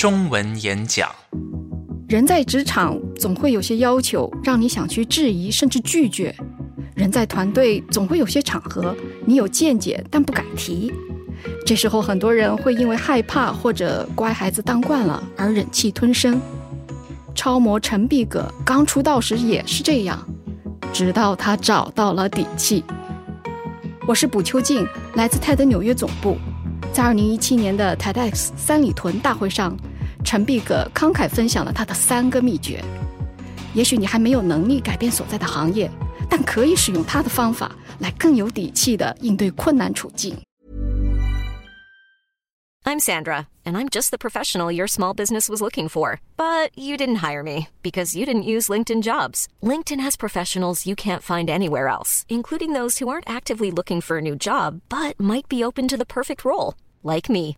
中文演讲。人在职场总会有些要求，让你想去质疑甚至拒绝；人在团队总会有些场合，你有见解但不敢提。这时候，很多人会因为害怕或者乖孩子当惯了而忍气吞声。超模陈碧葛刚出道时也是这样，直到他找到了底气。我是卜秋静，来自泰德纽约总部，在二零一七年的 TEDx 三里屯大会上。陈碧葛慷慨分享了他的三个秘诀。也许你还没有能力改变所在的行业，但可以使用他的方法来更有底气的应对困难处境。I'm Sandra, and I'm just the professional your small business was looking for. But you didn't hire me because you didn't use LinkedIn jobs. LinkedIn has professionals you can't find anywhere else, including those who aren't actively looking for a new job but might be open to the perfect role, like me.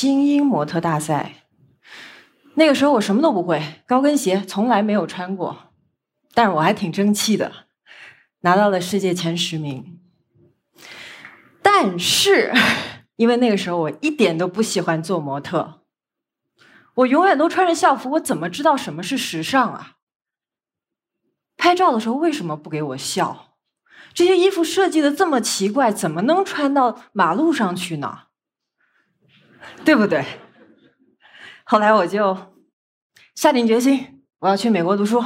精英模特大赛，那个时候我什么都不会，高跟鞋从来没有穿过，但是我还挺争气的，拿到了世界前十名。但是，因为那个时候我一点都不喜欢做模特，我永远都穿着校服，我怎么知道什么是时尚啊？拍照的时候为什么不给我笑？这些衣服设计的这么奇怪，怎么能穿到马路上去呢？对不对？后来我就下定决心，我要去美国读书。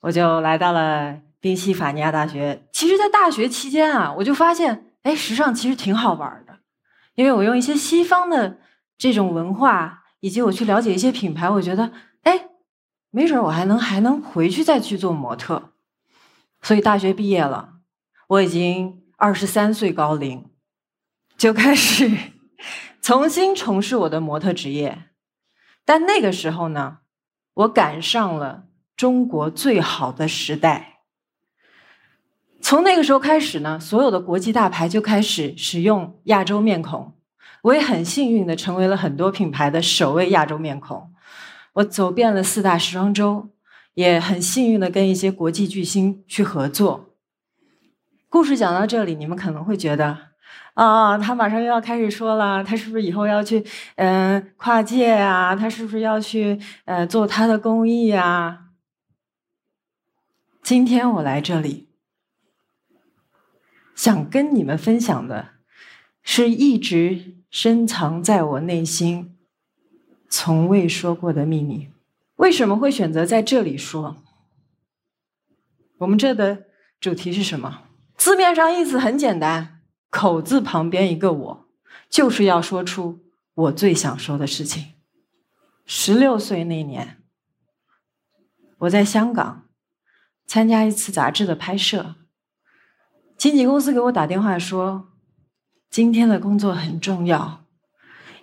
我就来到了宾夕法尼亚大学。其实，在大学期间啊，我就发现，哎，时尚其实挺好玩的，因为我用一些西方的这种文化，以及我去了解一些品牌，我觉得，哎，没准我还能还能回去再去做模特。所以大学毕业了，我已经二十三岁高龄，就开始。重新从事我的模特职业，但那个时候呢，我赶上了中国最好的时代。从那个时候开始呢，所有的国际大牌就开始使用亚洲面孔。我也很幸运的成为了很多品牌的首位亚洲面孔。我走遍了四大时装周，也很幸运的跟一些国际巨星去合作。故事讲到这里，你们可能会觉得。啊，他马上又要开始说了，他是不是以后要去嗯跨界啊？他是不是要去呃做他的公益啊？今天我来这里，想跟你们分享的，是一直深藏在我内心、从未说过的秘密。为什么会选择在这里说？我们这的主题是什么？字面上意思很简单。口字旁边一个我，就是要说出我最想说的事情。十六岁那年，我在香港参加一次杂志的拍摄，经纪公司给我打电话说，今天的工作很重要，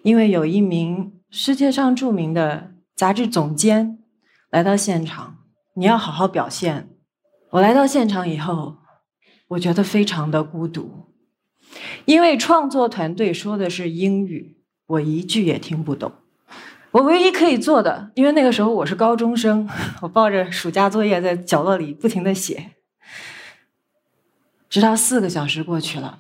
因为有一名世界上著名的杂志总监来到现场，你要好好表现。我来到现场以后，我觉得非常的孤独。因为创作团队说的是英语，我一句也听不懂。我唯一可以做的，因为那个时候我是高中生，我抱着暑假作业在角落里不停的写，直到四个小时过去了，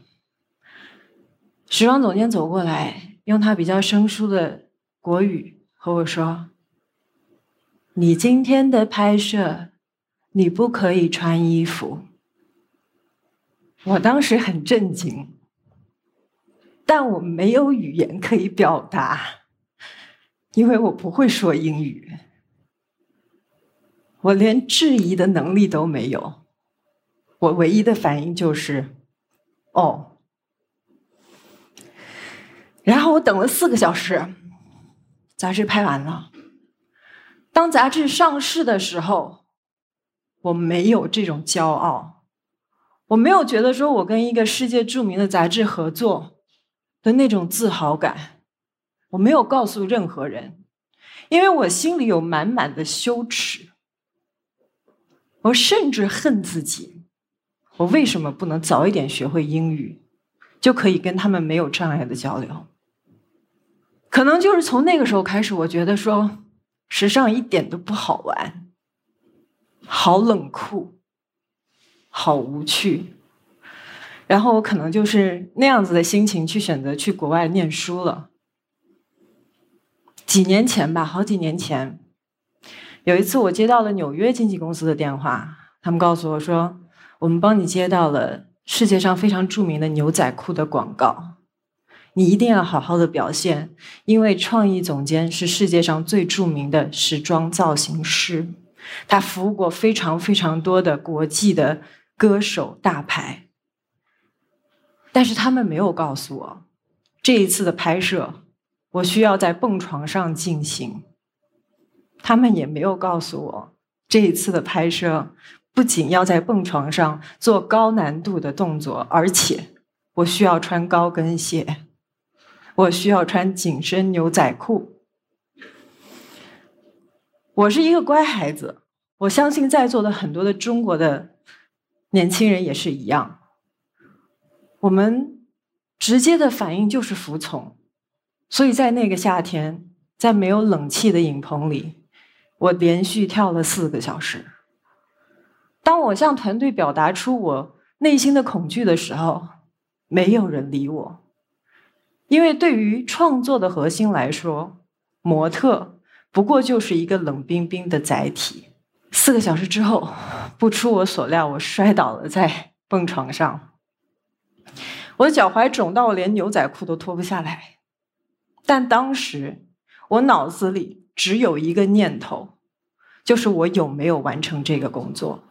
时装总监走过来，用他比较生疏的国语和我说：“你今天的拍摄，你不可以穿衣服。”我当时很震惊，但我没有语言可以表达。因为我不会说英语，我连质疑的能力都没有，我唯一的反应就是“哦”。然后我等了四个小时，杂志拍完了。当杂志上市的时候，我没有这种骄傲，我没有觉得说我跟一个世界著名的杂志合作的那种自豪感。我没有告诉任何人，因为我心里有满满的羞耻。我甚至恨自己，我为什么不能早一点学会英语，就可以跟他们没有障碍的交流？可能就是从那个时候开始，我觉得说时尚一点都不好玩，好冷酷，好无趣。然后我可能就是那样子的心情去选择去国外念书了。几年前吧，好几年前，有一次我接到了纽约经纪公司的电话，他们告诉我说：“我们帮你接到了世界上非常著名的牛仔裤的广告，你一定要好好的表现，因为创意总监是世界上最著名的时装造型师，他服务过非常非常多的国际的歌手大牌。”但是他们没有告诉我，这一次的拍摄。我需要在蹦床上进行，他们也没有告诉我，这一次的拍摄不仅要在蹦床上做高难度的动作，而且我需要穿高跟鞋，我需要穿紧身牛仔裤。我是一个乖孩子，我相信在座的很多的中国的年轻人也是一样，我们直接的反应就是服从。所以在那个夏天，在没有冷气的影棚里，我连续跳了四个小时。当我向团队表达出我内心的恐惧的时候，没有人理我，因为对于创作的核心来说，模特不过就是一个冷冰冰的载体。四个小时之后，不出我所料，我摔倒了在蹦床上，我的脚踝肿到我连牛仔裤都脱不下来。但当时我脑子里只有一个念头，就是我有没有完成这个工作，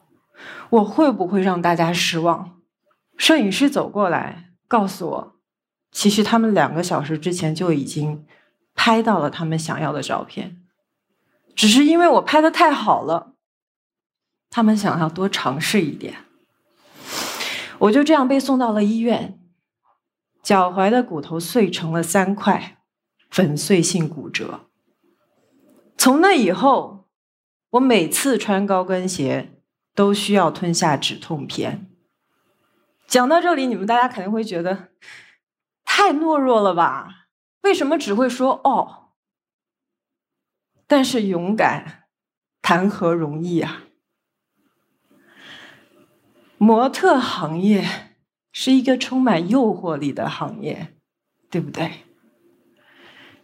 我会不会让大家失望？摄影师走过来告诉我，其实他们两个小时之前就已经拍到了他们想要的照片，只是因为我拍的太好了，他们想要多尝试一点。我就这样被送到了医院，脚踝的骨头碎成了三块。粉碎性骨折。从那以后，我每次穿高跟鞋都需要吞下止痛片。讲到这里，你们大家肯定会觉得太懦弱了吧？为什么只会说哦？但是勇敢谈何容易啊！模特行业是一个充满诱惑力的行业，对不对？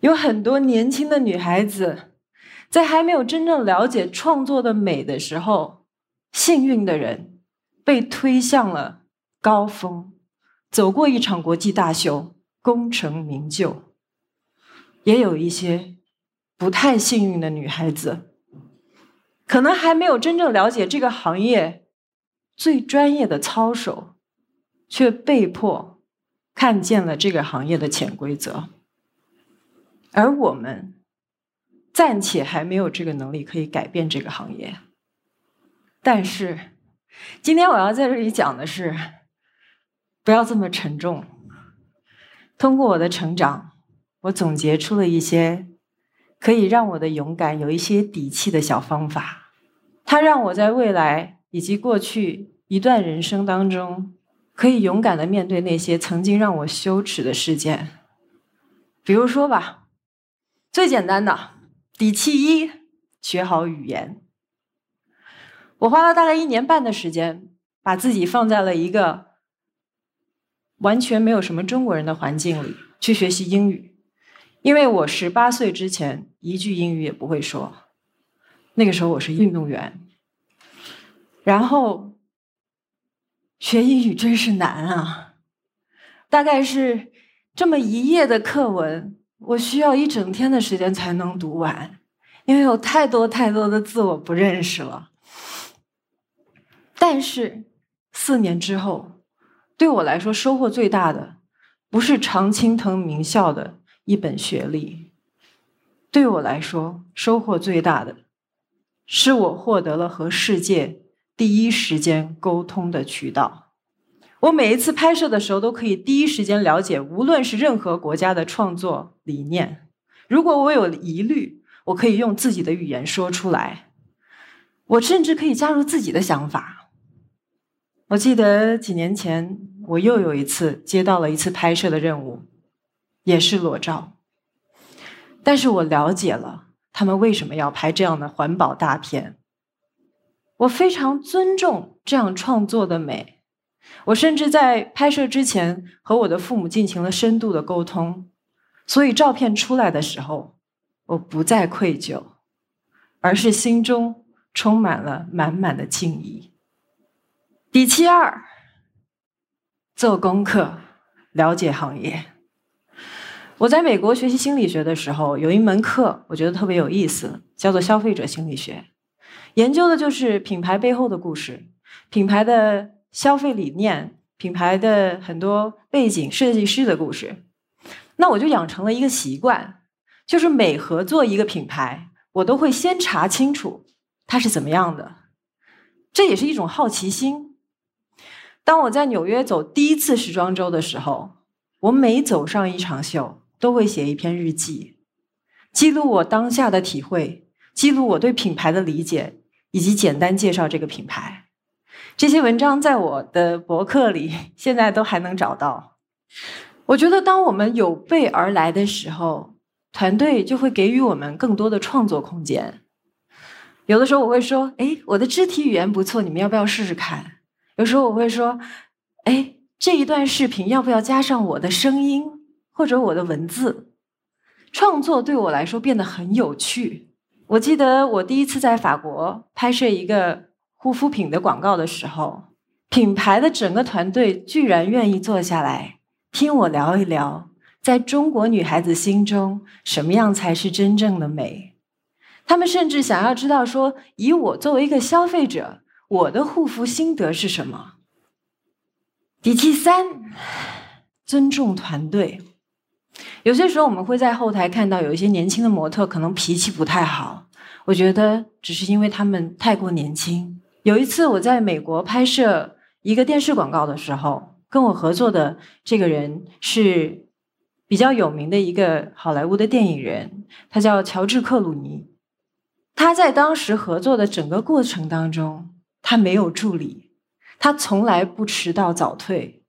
有很多年轻的女孩子，在还没有真正了解创作的美的时候，幸运的人被推向了高峰，走过一场国际大秀，功成名就。也有一些不太幸运的女孩子，可能还没有真正了解这个行业最专业的操守，却被迫看见了这个行业的潜规则。而我们暂且还没有这个能力可以改变这个行业，但是今天我要在这里讲的是，不要这么沉重。通过我的成长，我总结出了一些可以让我的勇敢有一些底气的小方法，它让我在未来以及过去一段人生当中，可以勇敢的面对那些曾经让我羞耻的事件，比如说吧。最简单的，底气一，学好语言。我花了大概一年半的时间，把自己放在了一个完全没有什么中国人的环境里去学习英语，因为我十八岁之前一句英语也不会说，那个时候我是运动员。然后学英语真是难啊，大概是这么一页的课文。我需要一整天的时间才能读完，因为有太多太多的字我不认识了。但是四年之后，对我来说收获最大的，不是常青藤名校的一本学历，对我来说收获最大的，是我获得了和世界第一时间沟通的渠道。我每一次拍摄的时候，都可以第一时间了解，无论是任何国家的创作理念。如果我有疑虑，我可以用自己的语言说出来。我甚至可以加入自己的想法。我记得几年前，我又有一次接到了一次拍摄的任务，也是裸照。但是我了解了他们为什么要拍这样的环保大片。我非常尊重这样创作的美。我甚至在拍摄之前和我的父母进行了深度的沟通，所以照片出来的时候，我不再愧疚，而是心中充满了满满的敬意。底气二，做功课，了解行业。我在美国学习心理学的时候，有一门课我觉得特别有意思，叫做消费者心理学，研究的就是品牌背后的故事，品牌的。消费理念、品牌的很多背景、设计师的故事，那我就养成了一个习惯，就是每合作一个品牌，我都会先查清楚它是怎么样的。这也是一种好奇心。当我在纽约走第一次时装周的时候，我每走上一场秀，都会写一篇日记，记录我当下的体会，记录我对品牌的理解，以及简单介绍这个品牌。这些文章在我的博客里现在都还能找到。我觉得，当我们有备而来的时候，团队就会给予我们更多的创作空间。有的时候我会说：“哎，我的肢体语言不错，你们要不要试试看？”有时候我会说：“哎，这一段视频要不要加上我的声音或者我的文字？”创作对我来说变得很有趣。我记得我第一次在法国拍摄一个。护肤品的广告的时候，品牌的整个团队居然愿意坐下来听我聊一聊，在中国女孩子心中什么样才是真正的美。他们甚至想要知道说，以我作为一个消费者，我的护肤心得是什么。底气三，尊重团队。有些时候我们会在后台看到有一些年轻的模特可能脾气不太好，我觉得只是因为他们太过年轻。有一次，我在美国拍摄一个电视广告的时候，跟我合作的这个人是比较有名的一个好莱坞的电影人，他叫乔治·克鲁尼。他在当时合作的整个过程当中，他没有助理，他从来不迟到早退，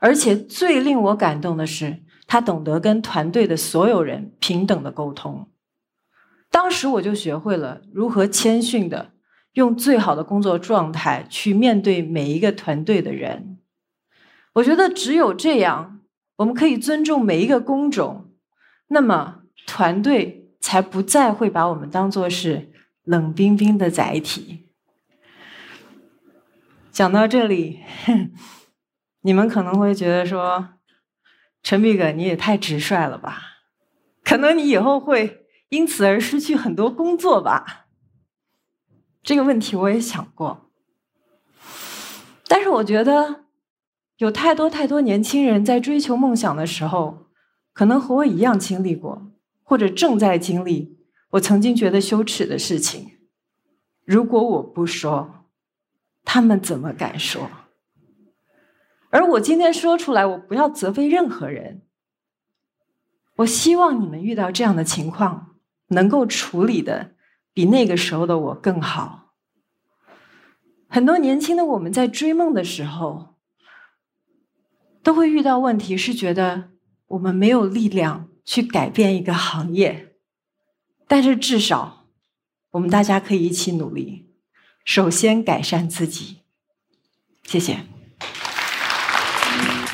而且最令我感动的是，他懂得跟团队的所有人平等的沟通。当时我就学会了如何谦逊的。用最好的工作状态去面对每一个团队的人，我觉得只有这样，我们可以尊重每一个工种，那么团队才不再会把我们当做是冷冰冰的载体。讲到这里，你们可能会觉得说：“陈碧哥，你也太直率了吧？可能你以后会因此而失去很多工作吧？”这个问题我也想过，但是我觉得有太多太多年轻人在追求梦想的时候，可能和我一样经历过，或者正在经历我曾经觉得羞耻的事情。如果我不说，他们怎么敢说？而我今天说出来，我不要责备任何人。我希望你们遇到这样的情况，能够处理的。比那个时候的我更好。很多年轻的我们在追梦的时候，都会遇到问题，是觉得我们没有力量去改变一个行业，但是至少，我们大家可以一起努力，首先改善自己。谢谢。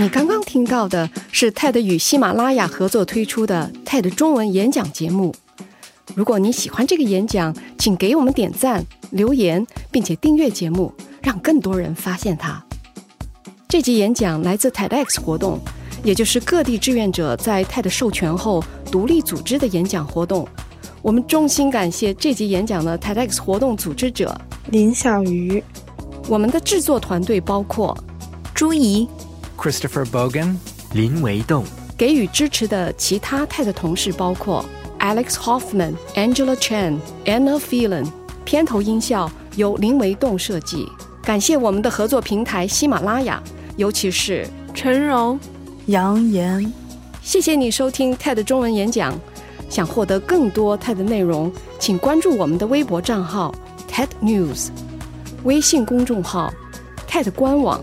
你刚刚听到的是 TED 与喜马拉雅合作推出的 TED 中文演讲节目。如果你喜欢这个演讲，请给我们点赞、留言，并且订阅节目，让更多人发现它。这集演讲来自 TEDx 活动，也就是各地志愿者在 TED 授权后独立组织的演讲活动。我们衷心感谢这集演讲的 TEDx 活动组织者林小鱼。我们的制作团队包括朱怡、Christopher Bogan、林维栋、给予支持的其他 TED 同事包括 Alex Hoffman、Angela Chen、Anna Phelan。片头音效由林维栋设计。感谢我们的合作平台喜马拉雅，尤其是陈荣、杨岩。谢谢你收听 TED 中文演讲。想获得更多 TED 内容，请关注我们的微博账号 TED News。微信公众号 TED 官网，